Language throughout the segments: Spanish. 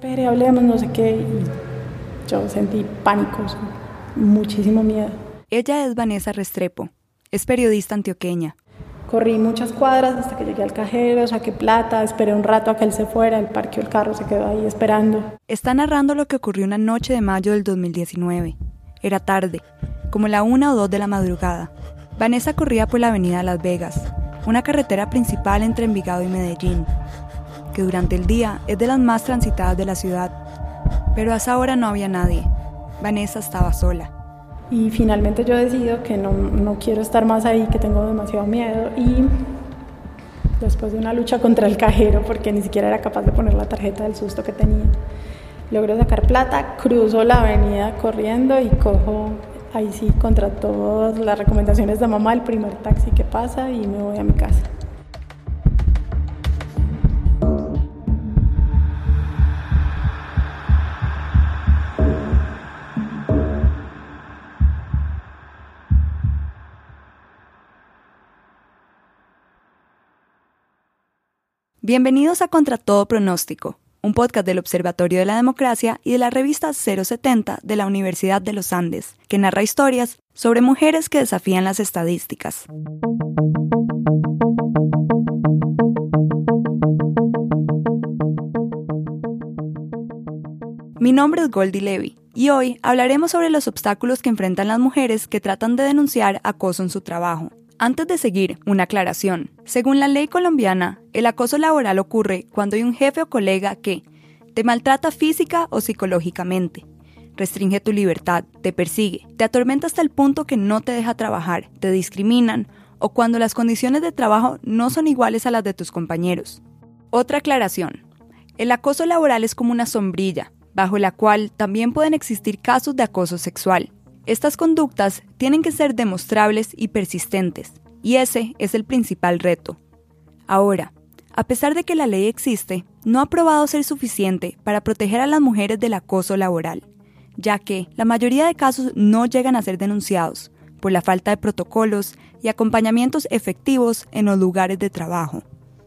Pero hablemos no sé qué y yo sentí pánico, muchísimo miedo. Ella es Vanessa Restrepo, es periodista antioqueña. Corrí muchas cuadras hasta que llegué al cajero, saqué plata, esperé un rato a que él se fuera, el parque el carro se quedó ahí esperando. Está narrando lo que ocurrió una noche de mayo del 2019. Era tarde, como la una o dos de la madrugada. Vanessa corría por la avenida Las Vegas, una carretera principal entre Envigado y Medellín, que durante el día es de las más transitadas de la ciudad. Pero a esa hora no había nadie. Vanessa estaba sola. Y finalmente yo decido que no, no quiero estar más ahí, que tengo demasiado miedo y después de una lucha contra el cajero, porque ni siquiera era capaz de poner la tarjeta del susto que tenía, logro sacar plata, cruzo la avenida corriendo y cojo ahí sí contra todas las recomendaciones de mamá el primer taxi que pasa y me voy a mi casa. Bienvenidos a Contra Todo Pronóstico, un podcast del Observatorio de la Democracia y de la revista 070 de la Universidad de los Andes, que narra historias sobre mujeres que desafían las estadísticas. Mi nombre es Goldie Levy y hoy hablaremos sobre los obstáculos que enfrentan las mujeres que tratan de denunciar acoso en su trabajo. Antes de seguir, una aclaración. Según la ley colombiana, el acoso laboral ocurre cuando hay un jefe o colega que te maltrata física o psicológicamente, restringe tu libertad, te persigue, te atormenta hasta el punto que no te deja trabajar, te discriminan o cuando las condiciones de trabajo no son iguales a las de tus compañeros. Otra aclaración. El acoso laboral es como una sombrilla, bajo la cual también pueden existir casos de acoso sexual. Estas conductas tienen que ser demostrables y persistentes, y ese es el principal reto. Ahora, a pesar de que la ley existe, no ha probado ser suficiente para proteger a las mujeres del acoso laboral, ya que la mayoría de casos no llegan a ser denunciados por la falta de protocolos y acompañamientos efectivos en los lugares de trabajo.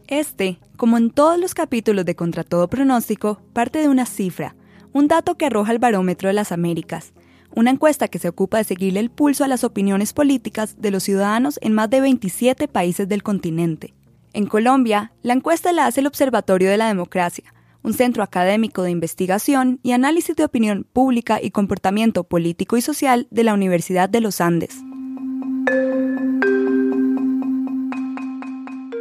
Este, como en todos los capítulos de Contra todo pronóstico, parte de una cifra, un dato que arroja el Barómetro de las Américas, una encuesta que se ocupa de seguirle el pulso a las opiniones políticas de los ciudadanos en más de 27 países del continente. En Colombia, la encuesta la hace el Observatorio de la Democracia, un centro académico de investigación y análisis de opinión pública y comportamiento político y social de la Universidad de los Andes.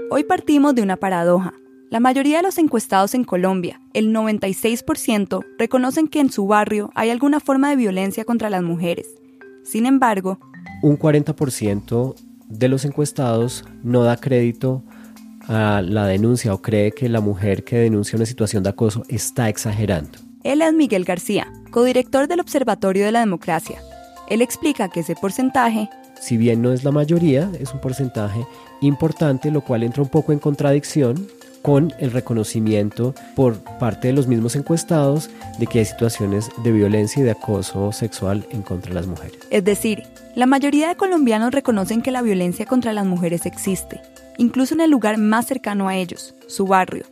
Hoy partimos de una paradoja. La mayoría de los encuestados en Colombia, el 96%, reconocen que en su barrio hay alguna forma de violencia contra las mujeres. Sin embargo, un 40% de los encuestados no da crédito a la denuncia o cree que la mujer que denuncia una situación de acoso está exagerando. Él es Miguel García, codirector del Observatorio de la Democracia. Él explica que ese porcentaje, si bien no es la mayoría, es un porcentaje importante, lo cual entra un poco en contradicción con el reconocimiento por parte de los mismos encuestados de que hay situaciones de violencia y de acoso sexual en contra de las mujeres. Es decir, la mayoría de colombianos reconocen que la violencia contra las mujeres existe, incluso en el lugar más cercano a ellos, su barrio.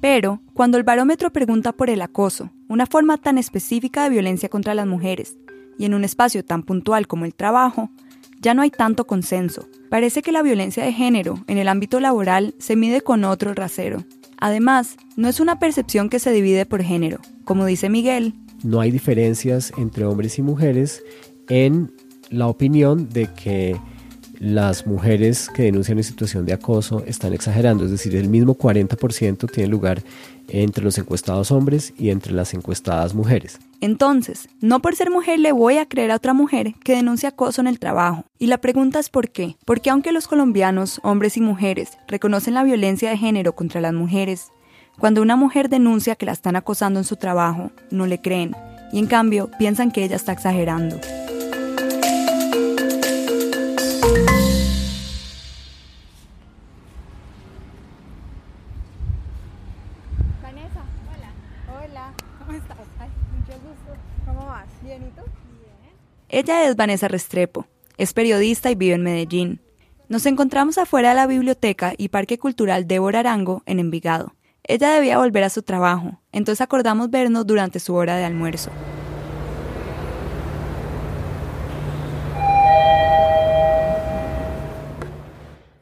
Pero, cuando el barómetro pregunta por el acoso, una forma tan específica de violencia contra las mujeres, y en un espacio tan puntual como el trabajo, ya no hay tanto consenso. Parece que la violencia de género en el ámbito laboral se mide con otro rasero. Además, no es una percepción que se divide por género. Como dice Miguel, no hay diferencias entre hombres y mujeres en la opinión de que las mujeres que denuncian en situación de acoso están exagerando, es decir, el mismo 40% tiene lugar entre los encuestados hombres y entre las encuestadas mujeres. Entonces, no por ser mujer le voy a creer a otra mujer que denuncia acoso en el trabajo. Y la pregunta es ¿por qué? Porque aunque los colombianos, hombres y mujeres, reconocen la violencia de género contra las mujeres, cuando una mujer denuncia que la están acosando en su trabajo, no le creen, y en cambio piensan que ella está exagerando. Ella es Vanessa Restrepo, es periodista y vive en Medellín. Nos encontramos afuera de la biblioteca y Parque Cultural Débora Arango en Envigado. Ella debía volver a su trabajo, entonces acordamos vernos durante su hora de almuerzo.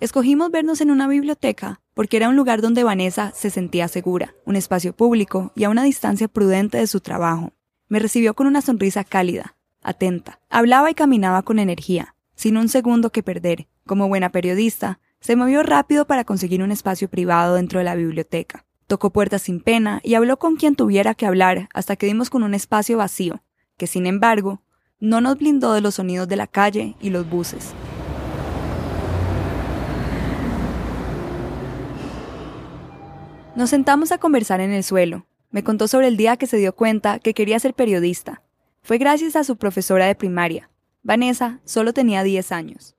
Escogimos vernos en una biblioteca porque era un lugar donde Vanessa se sentía segura, un espacio público y a una distancia prudente de su trabajo. Me recibió con una sonrisa cálida, atenta. Hablaba y caminaba con energía, sin un segundo que perder. Como buena periodista, se movió rápido para conseguir un espacio privado dentro de la biblioteca. Tocó puertas sin pena y habló con quien tuviera que hablar hasta que dimos con un espacio vacío, que sin embargo, no nos blindó de los sonidos de la calle y los buses. Nos sentamos a conversar en el suelo. Me contó sobre el día que se dio cuenta que quería ser periodista. Fue gracias a su profesora de primaria. Vanessa solo tenía 10 años.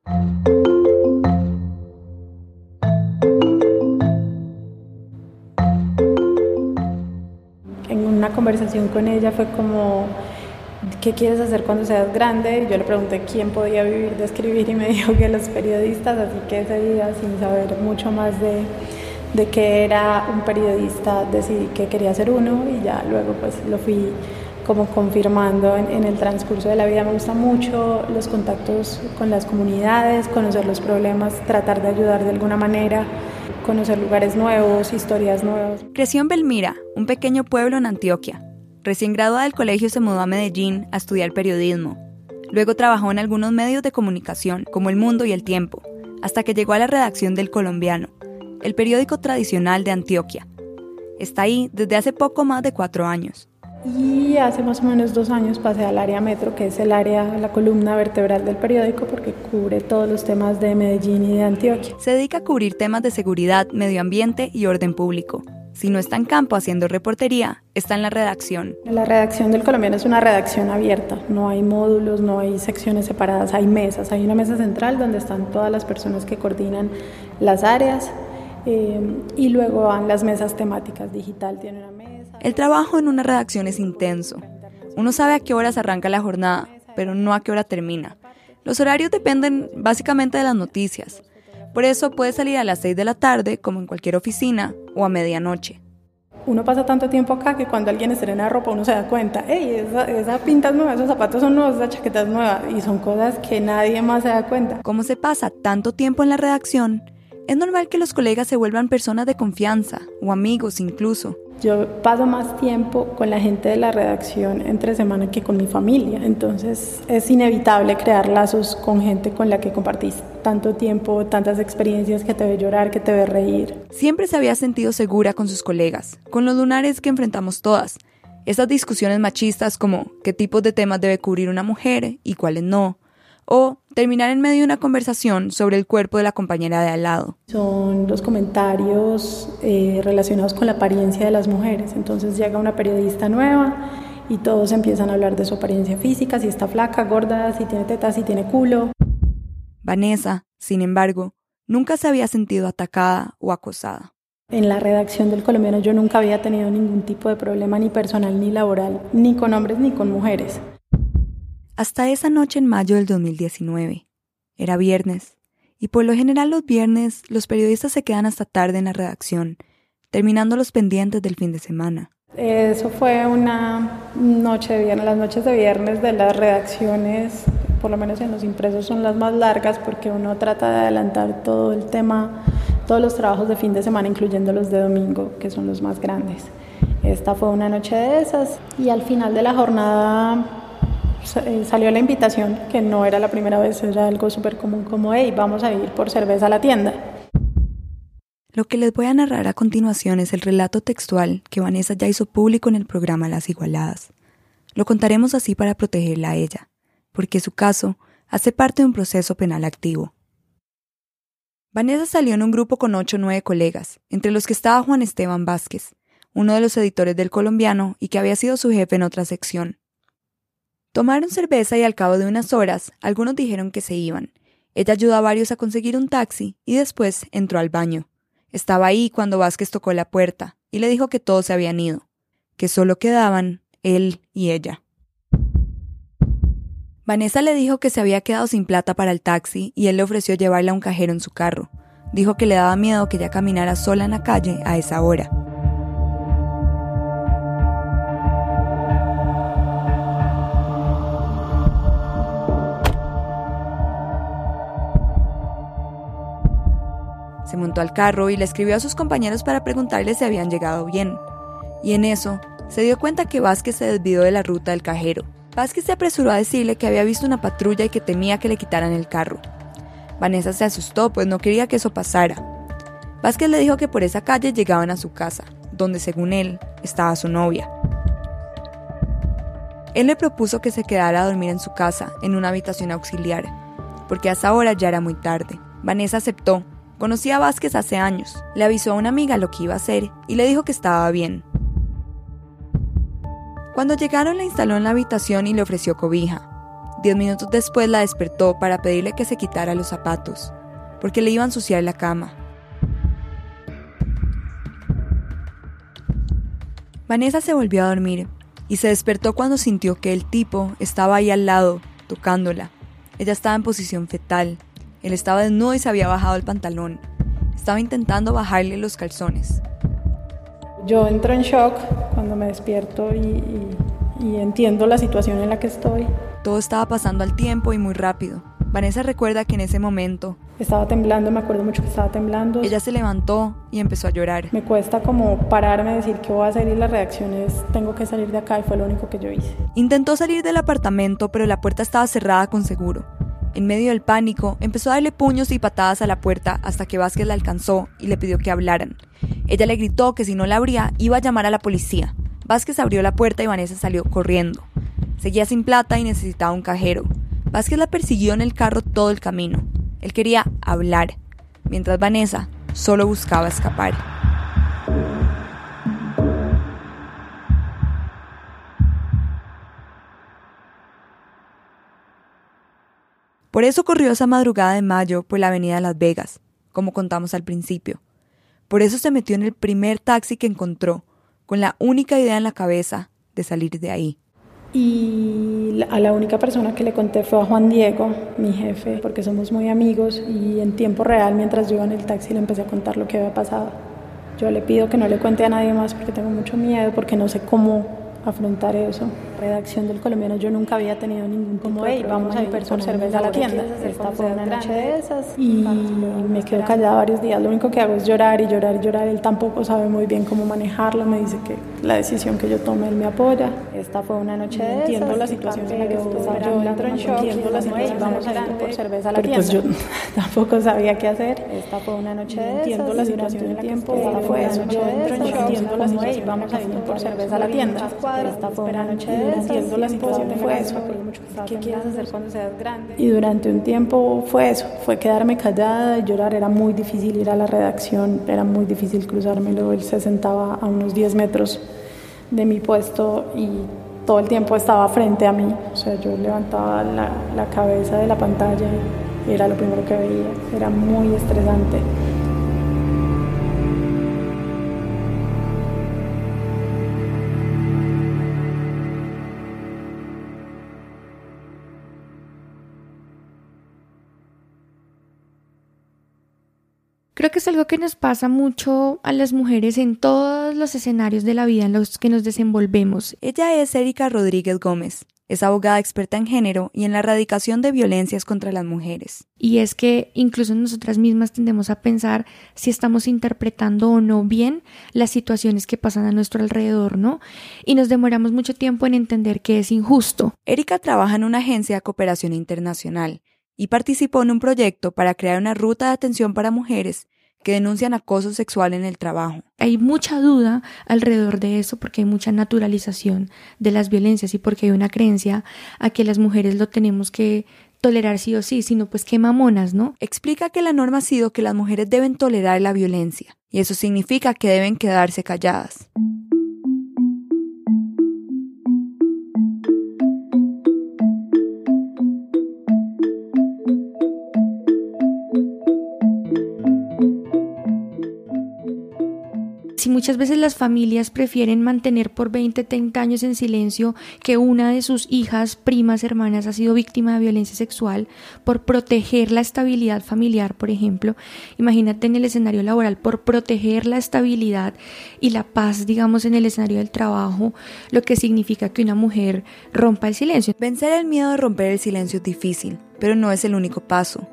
En una conversación con ella fue como, ¿qué quieres hacer cuando seas grande? Yo le pregunté quién podía vivir de escribir y me dijo que los periodistas, así que ese día, sin saber mucho más de, de que era un periodista, decidí que quería ser uno y ya luego pues lo fui como confirmando en, el transcurso de la vida. Me gusta mucho los contactos con las comunidades, conocer los problemas, tratar de ayudar de alguna manera, conocer lugares nuevos, historias nuevas. Creció en Belmira, un pequeño pueblo en Antioquia. Recién graduada del colegio se mudó a Medellín a estudiar periodismo. Luego trabajó en algunos medios de comunicación, como El Mundo y El Tiempo, hasta que llegó a la redacción del Colombiano, el periódico tradicional de Antioquia. Está ahí desde hace poco más de cuatro años. Y hace más o menos dos años pasé al área metro, que es el área, la columna vertebral del periódico, porque cubre todos los temas de Medellín y de Antioquia. Se dedica a cubrir temas de seguridad, medio ambiente y orden público. Si no está en campo haciendo reportería, está en la redacción. La redacción del colombiano es una redacción abierta, no hay módulos, no hay secciones separadas, hay mesas, hay una mesa central donde están todas las personas que coordinan las áreas eh, y luego van las mesas temáticas, digital tiene una mesa. El trabajo en una redacción es intenso. Uno sabe a qué horas arranca la jornada, pero no a qué hora termina. Los horarios dependen básicamente de las noticias. Por eso puede salir a las 6 de la tarde, como en cualquier oficina, o a medianoche. Uno pasa tanto tiempo acá que cuando alguien estrena ropa uno se da cuenta, hey, esa, esa pinta es nueva, esos zapatos son nuevos, esa chaqueta es nueva, y son cosas que nadie más se da cuenta. Como se pasa tanto tiempo en la redacción, es normal que los colegas se vuelvan personas de confianza o amigos incluso. Yo paso más tiempo con la gente de la redacción entre semana que con mi familia, entonces es inevitable crear lazos con gente con la que compartís tanto tiempo, tantas experiencias que te ve llorar, que te ve reír. Siempre se había sentido segura con sus colegas, con los lunares que enfrentamos todas. Esas discusiones machistas como qué tipos de temas debe cubrir una mujer y cuáles no, o terminar en medio de una conversación sobre el cuerpo de la compañera de al lado. Son los comentarios eh, relacionados con la apariencia de las mujeres. Entonces llega una periodista nueva y todos empiezan a hablar de su apariencia física, si está flaca, gorda, si tiene tetas, si tiene culo. Vanessa, sin embargo, nunca se había sentido atacada o acosada. En la redacción del colombiano yo nunca había tenido ningún tipo de problema ni personal ni laboral, ni con hombres ni con mujeres. Hasta esa noche en mayo del 2019. Era viernes, y por lo general los viernes los periodistas se quedan hasta tarde en la redacción, terminando los pendientes del fin de semana. Eso fue una noche de viernes. Las noches de viernes de las redacciones, por lo menos en los impresos, son las más largas porque uno trata de adelantar todo el tema, todos los trabajos de fin de semana, incluyendo los de domingo, que son los más grandes. Esta fue una noche de esas y al final de la jornada salió la invitación, que no era la primera vez, era algo súper común como, hey, vamos a ir por cerveza a la tienda. Lo que les voy a narrar a continuación es el relato textual que Vanessa ya hizo público en el programa Las Igualadas. Lo contaremos así para protegerla a ella, porque su caso hace parte de un proceso penal activo. Vanessa salió en un grupo con ocho o nueve colegas, entre los que estaba Juan Esteban Vázquez, uno de los editores del colombiano y que había sido su jefe en otra sección. Tomaron cerveza y al cabo de unas horas algunos dijeron que se iban. Ella ayudó a varios a conseguir un taxi y después entró al baño. Estaba ahí cuando Vázquez tocó la puerta y le dijo que todos se habían ido, que solo quedaban él y ella. Vanessa le dijo que se había quedado sin plata para el taxi y él le ofreció llevarla a un cajero en su carro. Dijo que le daba miedo que ella caminara sola en la calle a esa hora. Al carro y le escribió a sus compañeros para preguntarles si habían llegado bien. Y en eso, se dio cuenta que Vázquez se desvió de la ruta del cajero. Vázquez se apresuró a decirle que había visto una patrulla y que temía que le quitaran el carro. Vanessa se asustó, pues no quería que eso pasara. Vázquez le dijo que por esa calle llegaban a su casa, donde según él estaba su novia. Él le propuso que se quedara a dormir en su casa, en una habitación auxiliar, porque a esa hora ya era muy tarde. Vanessa aceptó. Conocía a Vázquez hace años. Le avisó a una amiga lo que iba a hacer y le dijo que estaba bien. Cuando llegaron la instaló en la habitación y le ofreció cobija. Diez minutos después la despertó para pedirle que se quitara los zapatos, porque le iba a ensuciar la cama. Vanessa se volvió a dormir y se despertó cuando sintió que el tipo estaba ahí al lado, tocándola. Ella estaba en posición fetal. Él estaba desnudo y se había bajado el pantalón. Estaba intentando bajarle los calzones. Yo entro en shock cuando me despierto y, y entiendo la situación en la que estoy. Todo estaba pasando al tiempo y muy rápido. Vanessa recuerda que en ese momento estaba temblando, me acuerdo mucho que estaba temblando. Ella se levantó y empezó a llorar. Me cuesta como pararme, decir qué voy a hacer y las reacciones, tengo que salir de acá y fue lo único que yo hice. Intentó salir del apartamento, pero la puerta estaba cerrada con seguro. En medio del pánico, empezó a darle puños y patadas a la puerta hasta que Vázquez la alcanzó y le pidió que hablaran. Ella le gritó que si no la abría, iba a llamar a la policía. Vázquez abrió la puerta y Vanessa salió corriendo. Seguía sin plata y necesitaba un cajero. Vázquez la persiguió en el carro todo el camino. Él quería hablar, mientras Vanessa solo buscaba escapar. Por eso corrió esa madrugada de mayo por la avenida Las Vegas, como contamos al principio. Por eso se metió en el primer taxi que encontró, con la única idea en la cabeza de salir de ahí. Y a la única persona que le conté fue a Juan Diego, mi jefe, porque somos muy amigos y en tiempo real, mientras yo iba en el taxi, le empecé a contar lo que había pasado. Yo le pido que no le cuente a nadie más porque tengo mucho miedo, porque no sé cómo afrontar eso. Redacción del colombiano, yo nunca había tenido ningún como, vamos a ir por cerveza a la tienda. Esta fue una noche de esas y me quedo callada varios días. Lo único que hago es llorar y llorar y llorar. Él tampoco sabe muy bien cómo manejarlo. Me dice que la decisión que yo tome, él me apoya. Esta fue una noche de Entiendo la situación en la que estoy. Yo entro en shock. Entiendo la situación. Vamos a ir por cerveza a la tienda. Pues yo tampoco sabía qué hacer. Esta fue una noche de Entiendo la situación en la que estoy. Esta fue eso. Yo entro en shock. Entiendo la situación. Vamos a ir por cerveza a la tienda. Esta fue una noche de entiendo la situación fue eso. ¿Qué quieres hacer cuando seas grande? Y durante un tiempo fue eso, fue quedarme callada y llorar. Era muy difícil ir a la redacción, era muy difícil cruzármelo. Él se sentaba a unos 10 metros de mi puesto y todo el tiempo estaba frente a mí. O sea, yo levantaba la, la cabeza de la pantalla y era lo primero que veía. Era muy estresante. Creo que es algo que nos pasa mucho a las mujeres en todos los escenarios de la vida en los que nos desenvolvemos. Ella es Erika Rodríguez Gómez. Es abogada experta en género y en la erradicación de violencias contra las mujeres. Y es que incluso nosotras mismas tendemos a pensar si estamos interpretando o no bien las situaciones que pasan a nuestro alrededor, ¿no? Y nos demoramos mucho tiempo en entender que es injusto. Erika trabaja en una agencia de cooperación internacional y participó en un proyecto para crear una ruta de atención para mujeres que denuncian acoso sexual en el trabajo. Hay mucha duda alrededor de eso porque hay mucha naturalización de las violencias y porque hay una creencia a que las mujeres lo tenemos que tolerar sí o sí, sino pues qué mamonas, ¿no? Explica que la norma ha sido que las mujeres deben tolerar la violencia y eso significa que deben quedarse calladas. Muchas veces las familias prefieren mantener por 20, 30 años en silencio que una de sus hijas, primas, hermanas ha sido víctima de violencia sexual por proteger la estabilidad familiar, por ejemplo, imagínate en el escenario laboral, por proteger la estabilidad y la paz, digamos, en el escenario del trabajo, lo que significa que una mujer rompa el silencio. Vencer el miedo de romper el silencio es difícil, pero no es el único paso.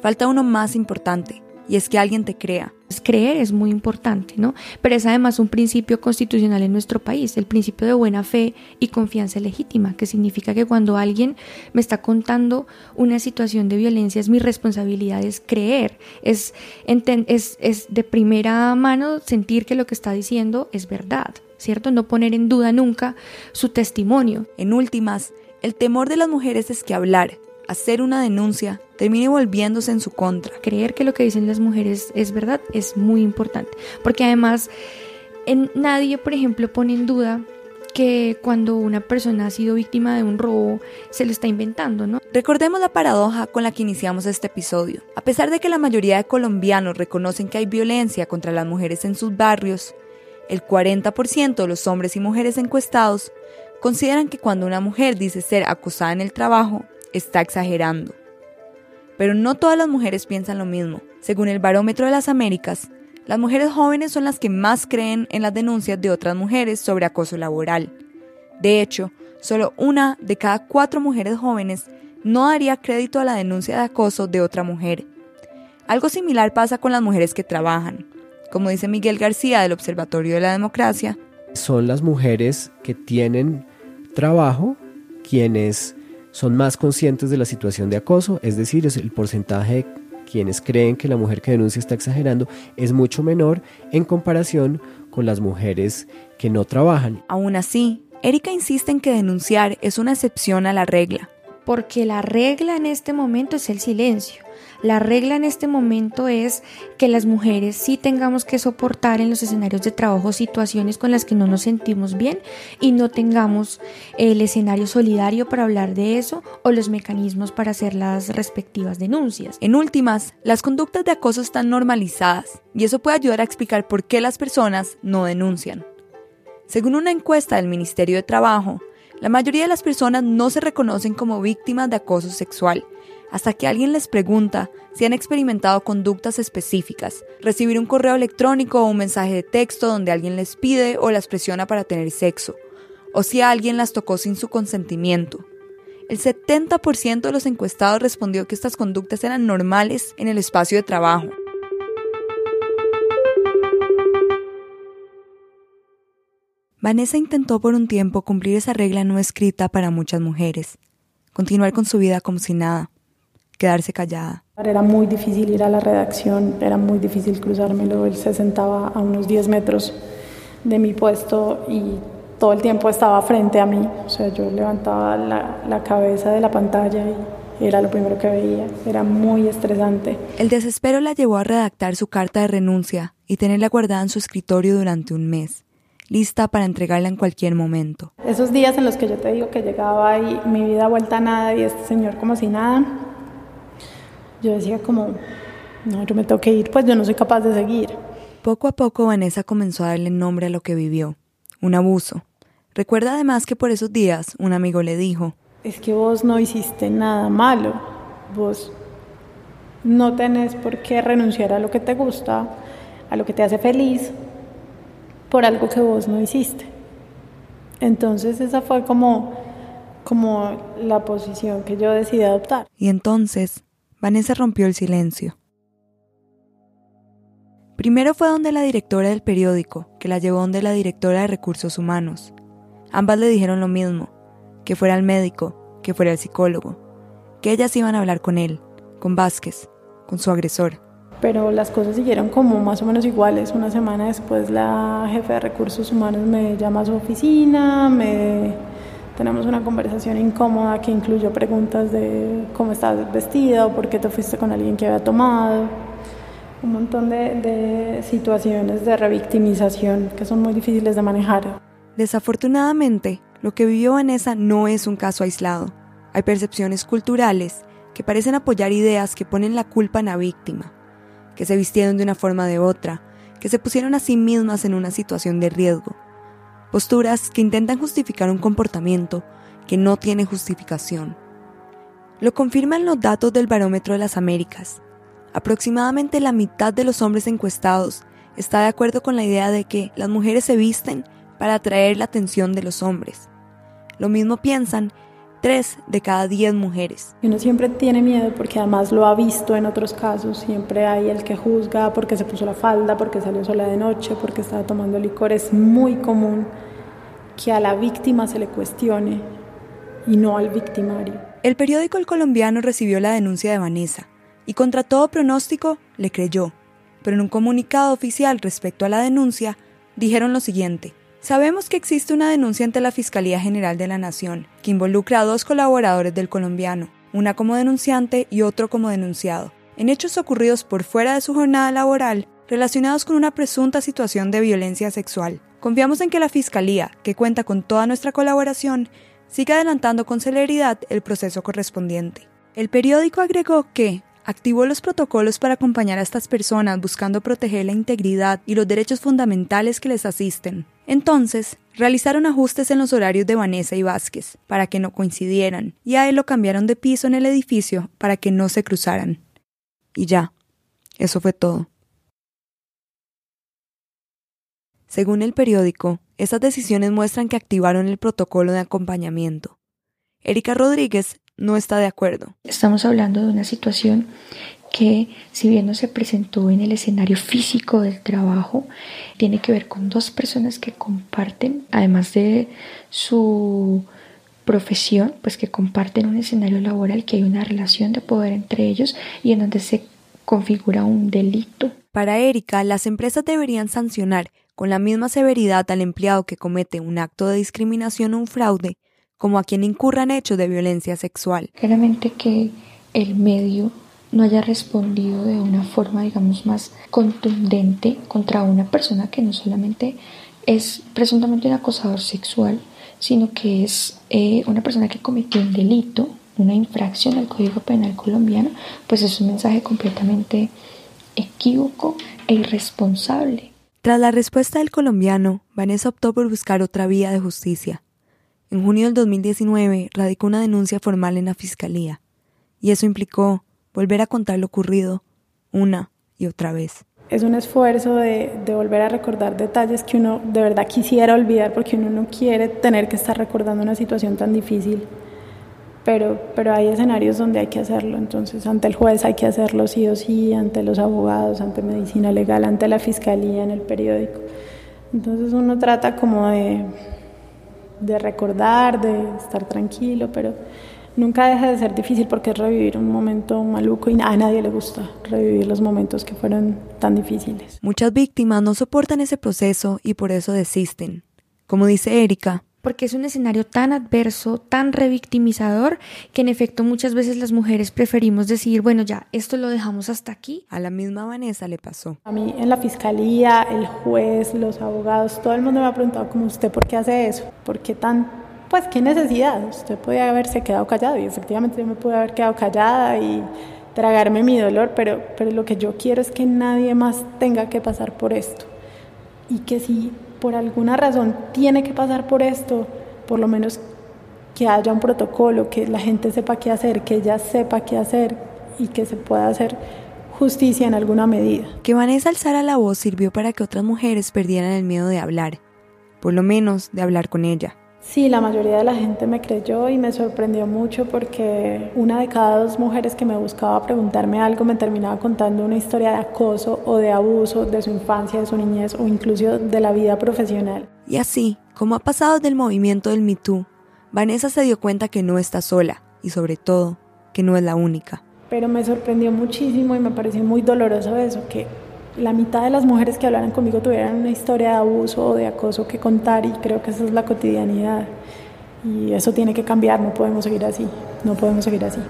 Falta uno más importante, y es que alguien te crea Creer es muy importante, ¿no? Pero es además un principio constitucional en nuestro país, el principio de buena fe y confianza legítima, que significa que cuando alguien me está contando una situación de violencia es mi responsabilidad es creer, es, es, es de primera mano sentir que lo que está diciendo es verdad, ¿cierto? No poner en duda nunca su testimonio. En últimas, el temor de las mujeres es que hablar, hacer una denuncia, termine volviéndose en su contra. Creer que lo que dicen las mujeres es verdad es muy importante, porque además en nadie, por ejemplo, pone en duda que cuando una persona ha sido víctima de un robo se lo está inventando, ¿no? Recordemos la paradoja con la que iniciamos este episodio. A pesar de que la mayoría de colombianos reconocen que hay violencia contra las mujeres en sus barrios, el 40% de los hombres y mujeres encuestados consideran que cuando una mujer dice ser acosada en el trabajo, está exagerando. Pero no todas las mujeres piensan lo mismo. Según el Barómetro de las Américas, las mujeres jóvenes son las que más creen en las denuncias de otras mujeres sobre acoso laboral. De hecho, solo una de cada cuatro mujeres jóvenes no daría crédito a la denuncia de acoso de otra mujer. Algo similar pasa con las mujeres que trabajan. Como dice Miguel García del Observatorio de la Democracia, son las mujeres que tienen trabajo quienes son más conscientes de la situación de acoso, es decir, es el porcentaje de quienes creen que la mujer que denuncia está exagerando es mucho menor en comparación con las mujeres que no trabajan. Aún así, Erika insiste en que denunciar es una excepción a la regla. Porque la regla en este momento es el silencio. La regla en este momento es que las mujeres sí tengamos que soportar en los escenarios de trabajo situaciones con las que no nos sentimos bien y no tengamos el escenario solidario para hablar de eso o los mecanismos para hacer las respectivas denuncias. En últimas, las conductas de acoso están normalizadas y eso puede ayudar a explicar por qué las personas no denuncian. Según una encuesta del Ministerio de Trabajo, la mayoría de las personas no se reconocen como víctimas de acoso sexual hasta que alguien les pregunta si han experimentado conductas específicas, recibir un correo electrónico o un mensaje de texto donde alguien les pide o las presiona para tener sexo, o si alguien las tocó sin su consentimiento. El 70% de los encuestados respondió que estas conductas eran normales en el espacio de trabajo. Vanessa intentó por un tiempo cumplir esa regla no escrita para muchas mujeres, continuar con su vida como si nada quedarse callada. Era muy difícil ir a la redacción, era muy difícil cruzármelo. Él se sentaba a unos 10 metros de mi puesto y todo el tiempo estaba frente a mí. O sea, yo levantaba la, la cabeza de la pantalla y era lo primero que veía. Era muy estresante. El desespero la llevó a redactar su carta de renuncia y tenerla guardada en su escritorio durante un mes lista para entregarla en cualquier momento. Esos días en los que yo te digo que llegaba y mi vida vuelta a nada y este señor como si nada, yo decía como, no, yo me tengo que ir, pues yo no soy capaz de seguir. Poco a poco Vanessa comenzó a darle nombre a lo que vivió, un abuso. Recuerda además que por esos días un amigo le dijo, es que vos no hiciste nada malo, vos no tenés por qué renunciar a lo que te gusta, a lo que te hace feliz, por algo que vos no hiciste. Entonces esa fue como, como la posición que yo decidí adoptar. Y entonces Vanessa rompió el silencio. Primero fue donde la directora del periódico, que la llevó donde la directora de recursos humanos. Ambas le dijeron lo mismo, que fuera el médico, que fuera el psicólogo, que ellas iban a hablar con él, con Vázquez, con su agresor. Pero las cosas siguieron como más o menos iguales. Una semana después la jefe de recursos humanos me llama a su oficina, me tenemos una conversación incómoda que incluyó preguntas de cómo estás vestida o por qué te fuiste con alguien que había tomado. Un montón de, de situaciones de revictimización que son muy difíciles de manejar. Desafortunadamente, lo que vivió Vanessa no es un caso aislado. Hay percepciones culturales que parecen apoyar ideas que ponen la culpa en la víctima, que se vistieron de una forma o de otra, que se pusieron a sí mismas en una situación de riesgo posturas que intentan justificar un comportamiento que no tiene justificación. Lo confirman los datos del Barómetro de las Américas. Aproximadamente la mitad de los hombres encuestados está de acuerdo con la idea de que las mujeres se visten para atraer la atención de los hombres. Lo mismo piensan 3 de cada 10 mujeres. Uno siempre tiene miedo porque además lo ha visto en otros casos, siempre hay el que juzga porque se puso la falda, porque salió sola de noche, porque estaba tomando licor. Es muy común que a la víctima se le cuestione y no al victimario. El periódico El Colombiano recibió la denuncia de Vanessa y contra todo pronóstico le creyó, pero en un comunicado oficial respecto a la denuncia dijeron lo siguiente. Sabemos que existe una denuncia ante la Fiscalía General de la Nación que involucra a dos colaboradores del colombiano, una como denunciante y otro como denunciado, en hechos ocurridos por fuera de su jornada laboral relacionados con una presunta situación de violencia sexual. Confiamos en que la Fiscalía, que cuenta con toda nuestra colaboración, siga adelantando con celeridad el proceso correspondiente. El periódico agregó que, activó los protocolos para acompañar a estas personas buscando proteger la integridad y los derechos fundamentales que les asisten. Entonces, realizaron ajustes en los horarios de Vanessa y Vázquez para que no coincidieran, y a él lo cambiaron de piso en el edificio para que no se cruzaran. Y ya, eso fue todo. Según el periódico, estas decisiones muestran que activaron el protocolo de acompañamiento. Erika Rodríguez no está de acuerdo. Estamos hablando de una situación que si bien no se presentó en el escenario físico del trabajo, tiene que ver con dos personas que comparten, además de su profesión, pues que comparten un escenario laboral, que hay una relación de poder entre ellos y en donde se configura un delito. Para Erika, las empresas deberían sancionar con la misma severidad al empleado que comete un acto de discriminación o un fraude como a quien incurran hechos de violencia sexual. Claramente que el medio no haya respondido de una forma, digamos, más contundente contra una persona que no solamente es presuntamente un acosador sexual, sino que es eh, una persona que cometió un delito, una infracción al Código Penal colombiano, pues es un mensaje completamente equívoco e irresponsable. Tras la respuesta del colombiano, Vanessa optó por buscar otra vía de justicia. En junio del 2019 radicó una denuncia formal en la Fiscalía, y eso implicó volver a contar lo ocurrido una y otra vez. Es un esfuerzo de, volver a recordar detalles que uno de verdad quisiera olvidar porque uno no quiere tener que estar recordando una situación tan difícil. Pero, pero hay escenarios donde hay que hacerlo, entonces ante el juez hay que hacerlo sí o sí, ante los abogados, ante medicina legal, ante la fiscalía, en el periódico. Entonces uno trata como de, de recordar, de estar tranquilo, pero nunca deja de ser difícil porque es revivir un momento maluco y a nadie le gusta revivir los momentos que fueron tan difíciles. Muchas víctimas no soportan ese proceso y por eso desisten. Como dice Erika, porque es un escenario tan adverso, tan revictimizador, que en efecto muchas veces las mujeres preferimos decir, bueno, ya, esto lo dejamos hasta aquí. A la misma Vanessa le pasó. A mí en la fiscalía, el juez, los abogados, todo el mundo me ha preguntado como usted, ¿por qué hace eso? ¿Por qué tan, pues, qué necesidad? Usted podía haberse quedado callado y efectivamente yo me pude haber quedado callada y tragarme mi dolor, pero, pero lo que yo quiero es que nadie más tenga que pasar por esto. Y que si por alguna razón tiene que pasar por esto, por lo menos que haya un protocolo, que la gente sepa qué hacer, que ella sepa qué hacer y que se pueda hacer justicia en alguna medida. Que Vanessa alzara la voz sirvió para que otras mujeres perdieran el miedo de hablar, por lo menos de hablar con ella. Sí, la mayoría de la gente me creyó y me sorprendió mucho porque una de cada dos mujeres que me buscaba preguntarme algo me terminaba contando una historia de acoso o de abuso de su infancia, de su niñez o incluso de la vida profesional. Y así, como ha pasado del movimiento del Me Too, Vanessa se dio cuenta que no está sola y sobre todo que no es la única. Pero me sorprendió muchísimo y me pareció muy doloroso eso, que la mitad de las mujeres que hablaran conmigo tuvieran una historia de abuso o de acoso que contar y creo que esa es la cotidianidad. Y eso tiene que cambiar, no podemos seguir así, no podemos seguir así.